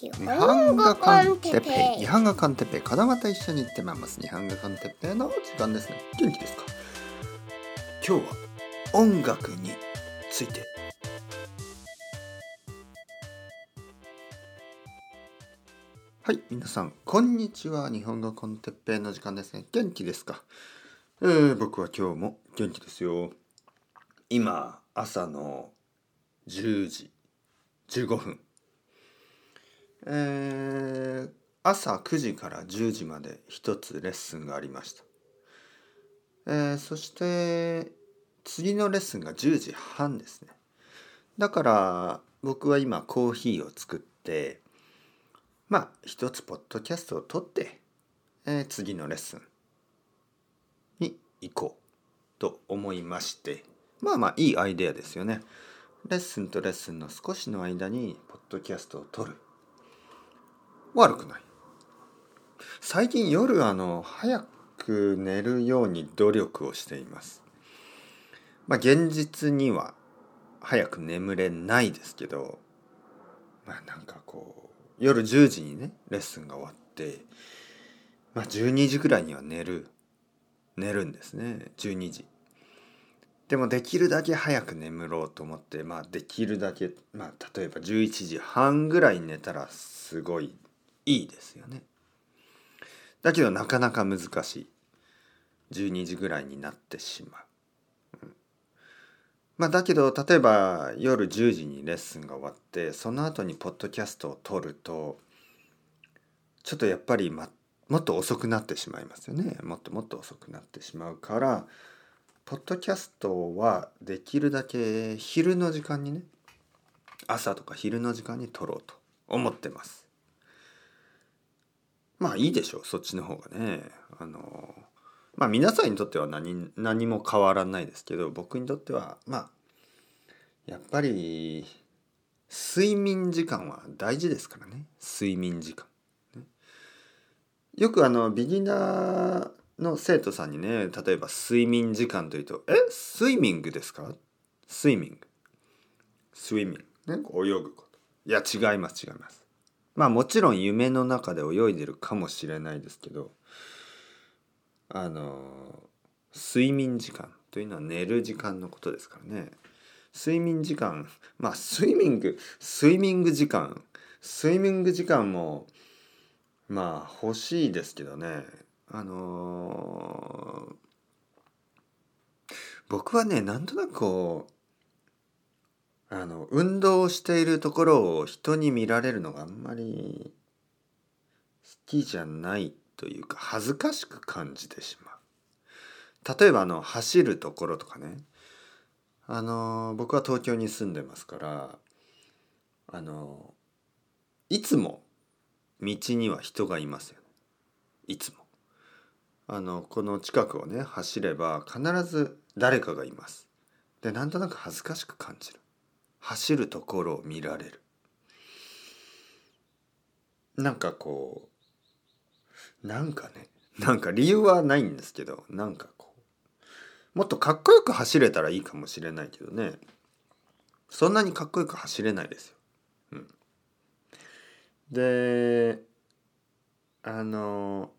日本語コンテッペイ。日本語コンテッペイ。子供と一緒に行ってまいます。日本語コンテッペイ。の時間ですね元気ですか今日は音楽について。はい皆さんこんにちは。日本語コンテッペイの時間ですね。元気ですか？えー、僕は今日も元気ですよ。今朝の10時15分。えー、朝9時から10時まで一つレッスンがありました、えー、そして次のレッスンが10時半ですね。だから僕は今コーヒーを作ってまあ一つポッドキャストを撮って、えー、次のレッスンに行こうと思いまして。まあまあいいアイデアですよね。レッスンとレッスンの少しの間にポッドキャストを撮る。悪くない。最近夜あの早く寝るように努力をしています。まあ現実には早く眠れないですけどまあなんかこう夜10時にねレッスンが終わってまあ12時ぐらいには寝る寝るんですね。12時。でもできるだけ早く眠ろうと思ってまあできるだけまあ例えば11時半ぐらい寝たらすごいいいですよね。だけどなかなか難しい。12時ぐらいになってしまう。うん、まあだけど例えば夜10時にレッスンが終わってその後にポッドキャストを撮るとちょっとやっぱり、ま、もっと遅くなってしまいますよね。もっともっと遅くなってしまうからポッドキャストはできるだけ昼の時間にね朝とか昼の時間に撮ろうと思ってます。まあいいでしょうそっちの方がね。あのまあ皆さんにとっては何何も変わらないですけど僕にとってはまあやっぱり睡眠時間は大事ですからね。睡眠時間、よくあのビギナーの生徒さんにね例えば睡眠時間というと「え？スイミングですか?」スイミングスイミングね。泳ぐこと。いや違います違います。まあもちろん夢の中で泳いでるかもしれないですけどあの睡眠時間というのは寝る時間のことですからね。睡眠時間まあスイミングスイミング時間。スイミング時間もまあ欲しいですけどね。あのー、僕はねなんとなくこうあの運動しているところを人に見られるのがあんまり好きじゃないというか恥ずかしく感じてしまう。例えばあの走るところとかねあの僕は東京に住んでますからあのいつも道には人がいますよね、いつも。あのこの近くをね走れば必ず誰かがいます。でなんとなく恥ずかしく感じる。走るところを見られる。なんかこうなんかねなんか理由はないんですけどなんかこうもっとかっこよく走れたらいいかもしれないけどねそんなにかっこよく走れないですよ。うん、であの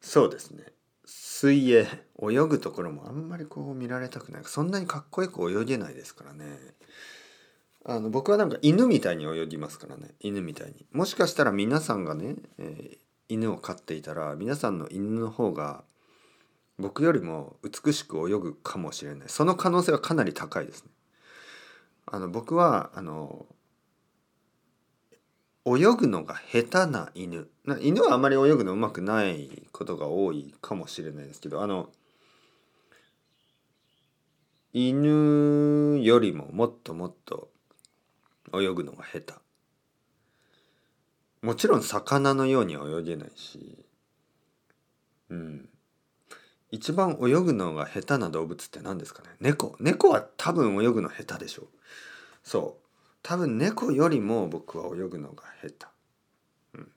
そうですね。水泳泳ぐところもあんまりこう見られたくない。そんなにかっこよく泳げないですからね。あの僕はなんか犬みたいに泳ぎますからね。犬みたいに。もしかしたら皆さんがね、えー、犬を飼っていたら皆さんの犬の方が僕よりも美しく泳ぐかもしれない。その可能性はかなり高いですね。あの僕はあの泳ぐのが下手な犬。犬はあまり泳ぐのうまくないことが多いかもしれないですけどあの犬よりももっともっと泳ぐのが下手。もちろん魚のようには泳げないし。うん。一番泳ぐのが下手な動物って何ですかね。猫。猫は多分泳ぐの下手でしょう。そう。多分猫よりも僕は泳ぐのが下手、うん、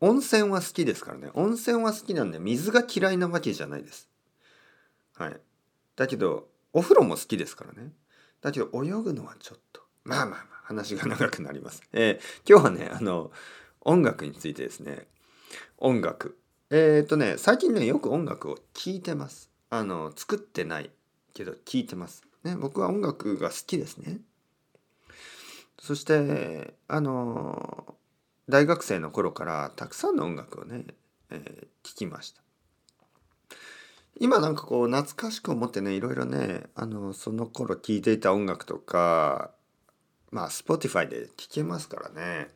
温泉は好きですからね。温泉は好きなんで水が嫌いなわけじゃないです。はい。だけどお風呂も好きですからね。だけど泳ぐのはちょっと。まあまあまあ話が長くなります。えー今日はねあの音楽についてですね。音楽。えっ、とね最近ねよく音楽を聴いてます。あの作ってないけど聴いてます。ね僕は音楽が好きですね。そしてあの大学生の頃からたくさんの音楽をね、えー聴きました。今なんかこう懐かしく思ってねいろいろねあのその頃聴いていた音楽とかまあ Spotify で聴けますからね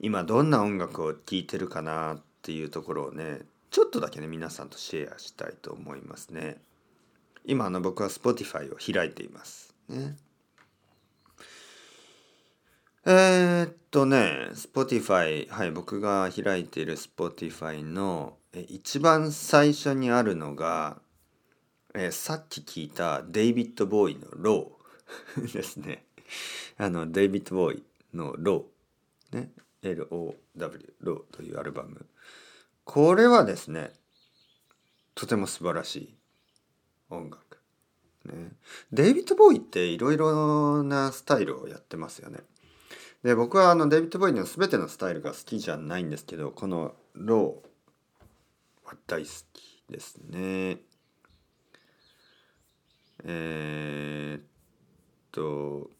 今どんな音楽を聴いてるかなっていうところをねちょっとだけね皆さんとシェアしたいと思いますね今あの僕は Spotify を開いています。ね。えー、っとね Spotify はい僕が開いている Spotify の一番最初にあるのが、えーさっき聞いたデイビッド・ボウイの「ロー 」ですね。あのデイビッド・ボウイの「ロー」ね。LOW ローというアルバム。これはですねとても素晴らしい。音楽。ね。デイビッド・ボーイっていろいろなスタイルをやってますよね。で僕はあのデイビッド・ボーイの全てのスタイルが好きじゃないんですけどこの「ロー」は大好きですね。えー、っと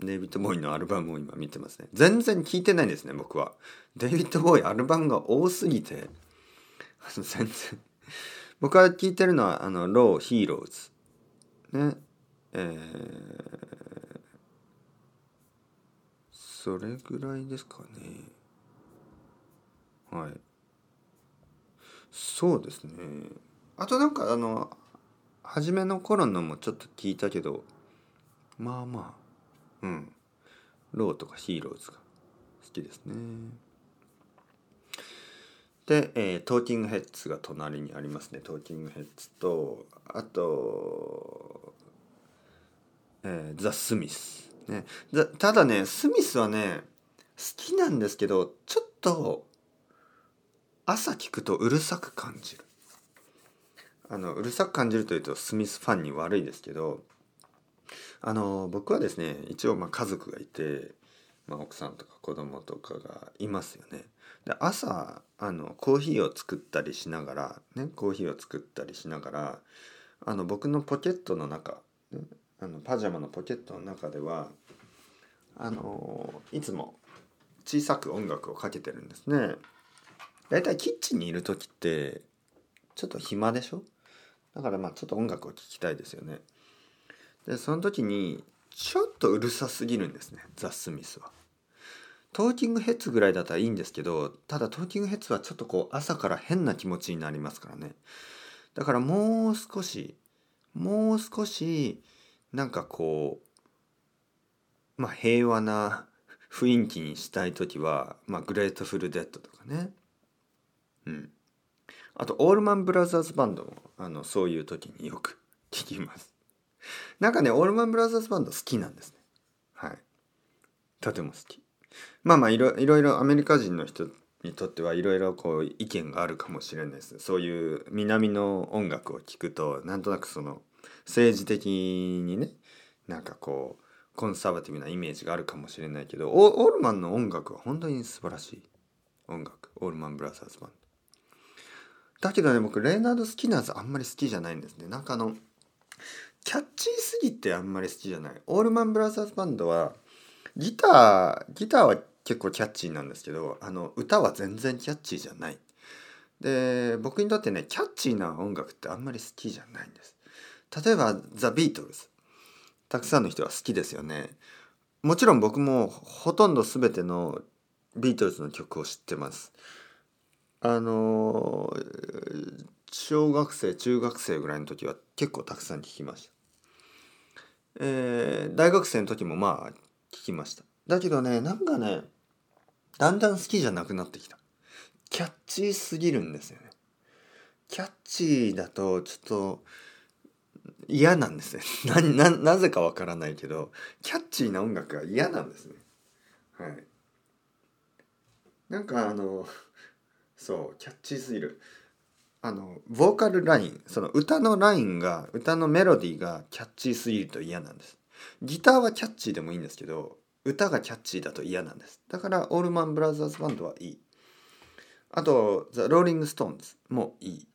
デイビッド・ボーイのアルバムを今見てますね。全然聞いてないんですね僕は。デイビッド・ボーイアルバムが多すぎて。全然。僕が聞いてるのはあの「ロー・ヒーローズ」ね。えー、それぐらいですかね。はい。そうですね。あとなんかあの初めの頃のもちょっと聞いたけどまあまあ。うん。ローとかヒーローズが好きですね。で、えートーキングヘッズが隣にありますね。トーキングヘッズとあと、えーザ・スミス、ね、ただねスミスはね好きなんですけどちょっと朝聞くとうるさく感じる。あのうるさく感じるというとスミスファンに悪いですけどあの僕はですね一応まあ家族がいて、まあ、奥さんとか子供とかがいますよね。で朝あのコーヒーを作ったりしながらねコーヒーを作ったりしながらあの僕のポケットの中、ね、あのパジャマのポケットの中ではあのいつも小さく音楽をかけてるんですね。だいたいキッチンにいる時ってちょっと暇でしょ？だからまあちょっと音楽を聴きたいですよね。でその時にちょっとうるさすぎるんですねザ・スミスは。トーキングヘッズぐらいだったらいいんですけどただトーキングヘッズはちょっとこう朝から変な気持ちになりますからね。だからもう少しもう少しなんかこうまあ平和な雰囲気にしたい時はまあグレートフルデッドとかね。うん。あとオールマンブラザーズバンドもあのそういう時によく聞きます。なんかねオールマンブラザーズバンド好きなんですね。はい。とても好き。まあまあいろいろアメリカ人の人にとってはいろいろこう意見があるかもしれないです。そういう南の音楽を聴くとなんとなくその政治的にねなんかこうコンサバティブなイメージがあるかもしれないけどオールマンの音楽は本当に素晴らしい。音楽。オールマンブラザーズバンドだけどね僕レーナード・スキナーズあんまり好きじゃないんですね。なんかあのキャッチーすぎてあんまり好きじゃない。オールマンブラザーズバンドはギターギターは結構キャッチーなんですけどあの歌は全然キャッチーじゃない。で僕にとってねキャッチーな音楽ってあんまり好きじゃないんです。例えばザ・ビートルズ。たくさんの人は好きですよね。もちろん僕もほとんど全てのビートルズの曲を知ってます。あの小学生中学生ぐらいの時は結構たくさん聴きました。えー大学生の時もまあ聞きました。だけどねなんかねだんだん好きじゃなくなってきた。キャッチーすぎるんですよね。キャッチーだとちょっと嫌なんですね。なななぜかわからないけどキャッチーな音楽が嫌なんですね。はい。なんかあのそうキャッチーすぎる。あのボーカルラインその歌のラインが歌のメロディーがキャッチーすぎると嫌なんです。ギターはキャッチーでもいいんですけど歌がキャッチーだと嫌なんです。だからオールマン・ブラザーズ・バンドはいい。あとザ・ローリング・ストーンズもいい。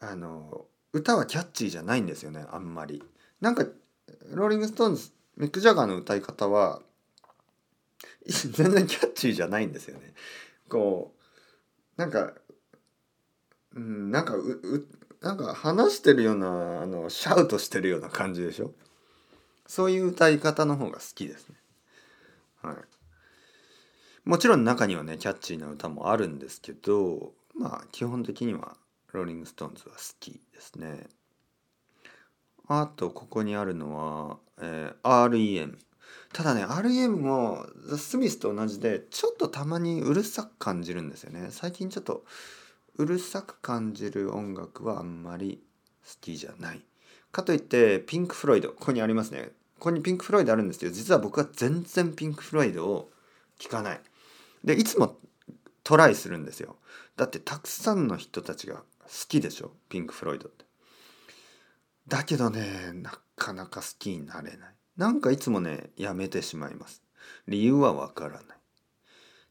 あの歌はキャッチーじゃないんですよねあんまり。なんかローリング・ストーンズミック・ジャガーの歌い方は 全然キャッチーじゃないんですよね。こうなんかうんなんかううなんか話してるようなあのシャウトしてるような感じでしょ？そういう歌い方の方が好きですね。はい。もちろん中にはねキャッチーな歌もあるんですけどまあ基本的にはローリング・ストーンズは好きですね。あとここにあるのは、えー、REM ただね REM もザ・スミスと同じでちょっとたまにうるさく感じるんですよね。最近ちょっとうるさく感じる音楽はあんまり好きじゃない。かといってピンク・フロイドここにありますね。ここにピンク・フロイドあるんですけど実は僕は全然ピンク・フロイドを聴かない。でいつもトライするんですよ。だってたくさんの人たちが好きでしょ？ピンク・フロイドって。だけどねなかなか好きになれない。なんかいつもねやめてしまいます。理由はわからない。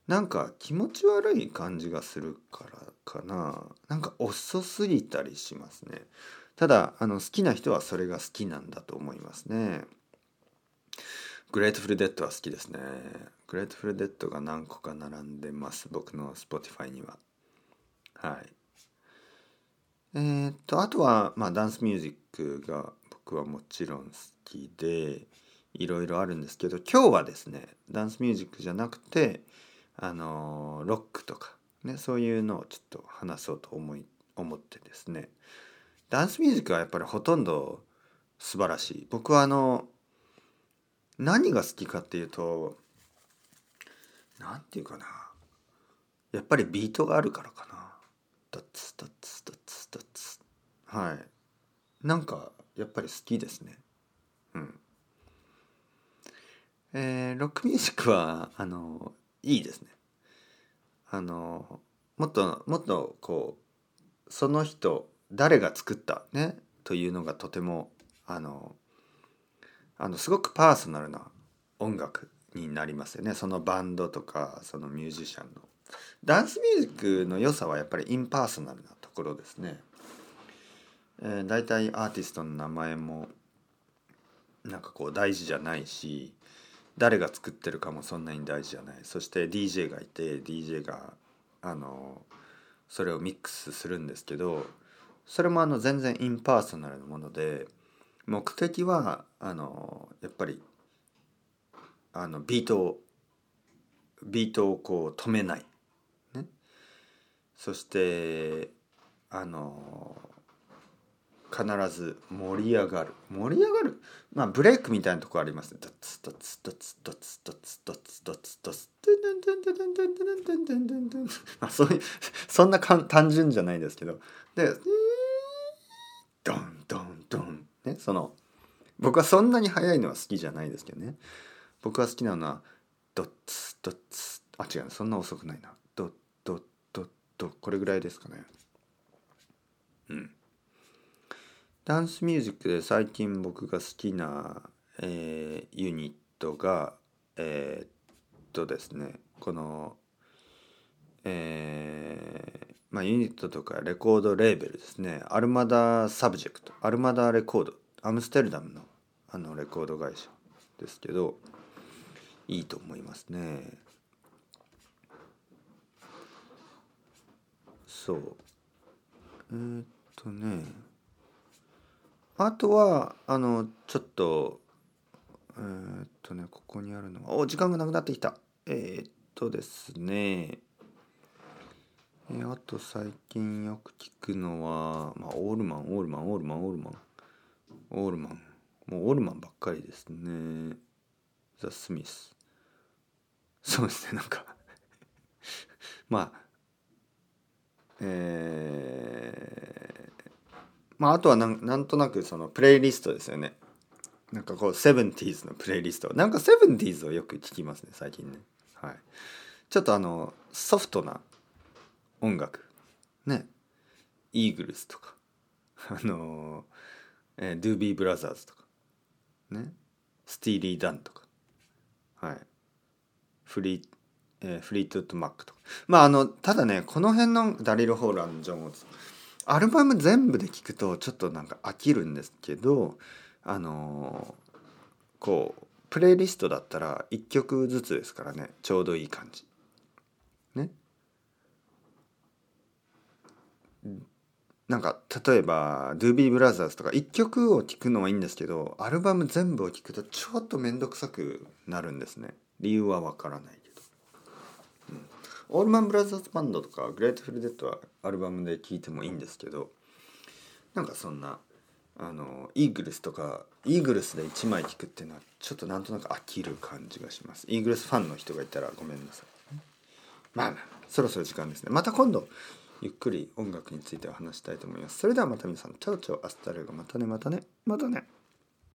なんか気持ち悪い感じがするからかな。なんか遅すぎたりしますね。ただあの好きな人はそれが好きなんだと思いますね。グレートフルデッドは好きですね。グレートフルデッドが何個か並んでます。僕の Spotify には。はい。えー、っとあとはまあダンスミュージックが僕はもちろん好きでいろいろあるんですけど今日はですねダンスミュージックじゃなくてあのロックとかね、そういうのをちょっと話そうと思い思ってですね。ダンスミュージックはやっぱりほとんど素晴らしい。僕はあの何が好きかっていうと何て言うかな。やっぱりビートがあるからかな。ドッツドッツドッツドッツ。はい。なんかやっぱり好きですね。うん。えー、ロックミュージックはあのいいですねあのもっともっとこうその人誰が作ったねというのがとてもあのあのすごくパーソナルな音楽になりますよねそのバンドとかそのミュージシャンの。ダンスミュージックの良さはやっぱりインパーソナルなところですね。えー、大体アーティストの名前もなんかこう大事じゃないし誰が作ってるかもそんなに大事じゃない。そして DJ がいて DJ があのそれをミックスするんですけどそれもあの全然 impersonal なもので目的はあのやっぱりあのビートをビートをこう止めない、ね、そしてあの必ず盛り上がる。盛り上がる？まあブレイクみたいなとこあります。ねドツドツドツドツドツドツドツドツまあそういうそんなかん単純じゃないですけどでドンドンドンねその僕はそんなに速いのは好きじゃないですけどね僕が好きなのはドッツドッツあ違うそんな遅くないなドッドッドッドこれぐらいですかねうんダンスミュージックで最近僕が好きな、えー、ユニットがえー、っとですねこのえー、まあユニットとかレコードレーベルですね。アルマダサブジェクト。アルマダレコード。アムステルダムのあのレコード会社ですけどいいと思いますね。そう。えー、っとね。あとはあのちょっとえー、っとねここにあるのはお時間がなくなってきた。えー、っとですね。えー、あと最近よく聞くのは、まあ、オールマンオールマンオールマンオールマン。オールマン。もうオールマンばっかりですね。ザ・スミス。そうですねなんか。まあえーまあ、あとはなんなんとなくそのプレイリストですよね。なんかこう 70s のプレイリスト。なんか 70s をよく聞きますね最近ね。はい。ちょっとあのソフトな音楽。ね。イーグルスとか。あの、えー、ドゥービーブラザーズとか。ね。スティーリー・ダンとか。はい。フリー、えー、フリートゥット・マックとか。まああのただねこの辺のダリル・ホーランジョン・オーツアルバム全部で聴くとちょっとなんか飽きるんですけどあのー、こうプレイリストだったら1曲ずつですからねちょうどいい感じ。ね。なんか例えば Doobie Brothers とか1曲を聴くのはいいんですけどアルバム全部を聴くとちょっと面倒くさくなるんですね。理由はわからない、オールマン・ブラザーズ・バンドとかグレートフル・デッドはアルバムで聴いてもいいんですけどなんかそんなあのイーグルスとかイーグルスで1枚聴くっていうのはちょっとなんとなく飽きる感じがしますイーグルスファンの人がいたらごめんなさいまあまあそろそろ時間ですねまた今度ゆっくり音楽については話したいと思います。それではまた皆さん、 ciao ciao hasta luego またねまたね。またね